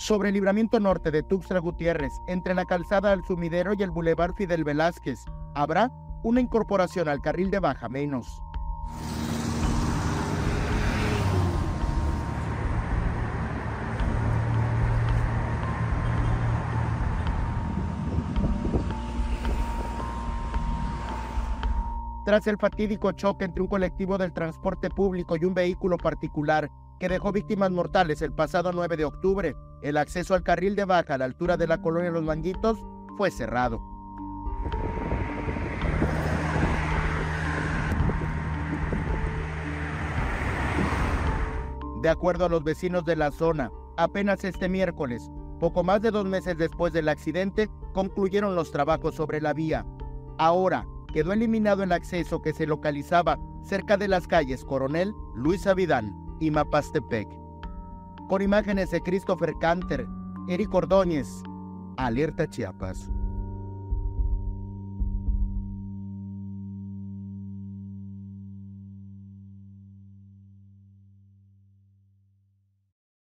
Sobre el libramiento norte de Tuxtla Gutiérrez, entre la calzada al Sumidero y el Boulevard Fidel Velázquez, habrá una incorporación al carril de baja menos. Tras el fatídico choque entre un colectivo del transporte público y un vehículo particular que dejó víctimas mortales el pasado 9 de octubre, el acceso al carril de baja a la altura de la colonia Los Manguitos fue cerrado. De acuerdo a los vecinos de la zona, apenas este miércoles, poco más de dos meses después del accidente, concluyeron los trabajos sobre la vía. Ahora, quedó eliminado el acceso que se localizaba cerca de las calles Coronel, Luis Avidán y Mapastepec. Con imágenes de Christopher Canter, Eric Ordóñez, Alerta Chiapas.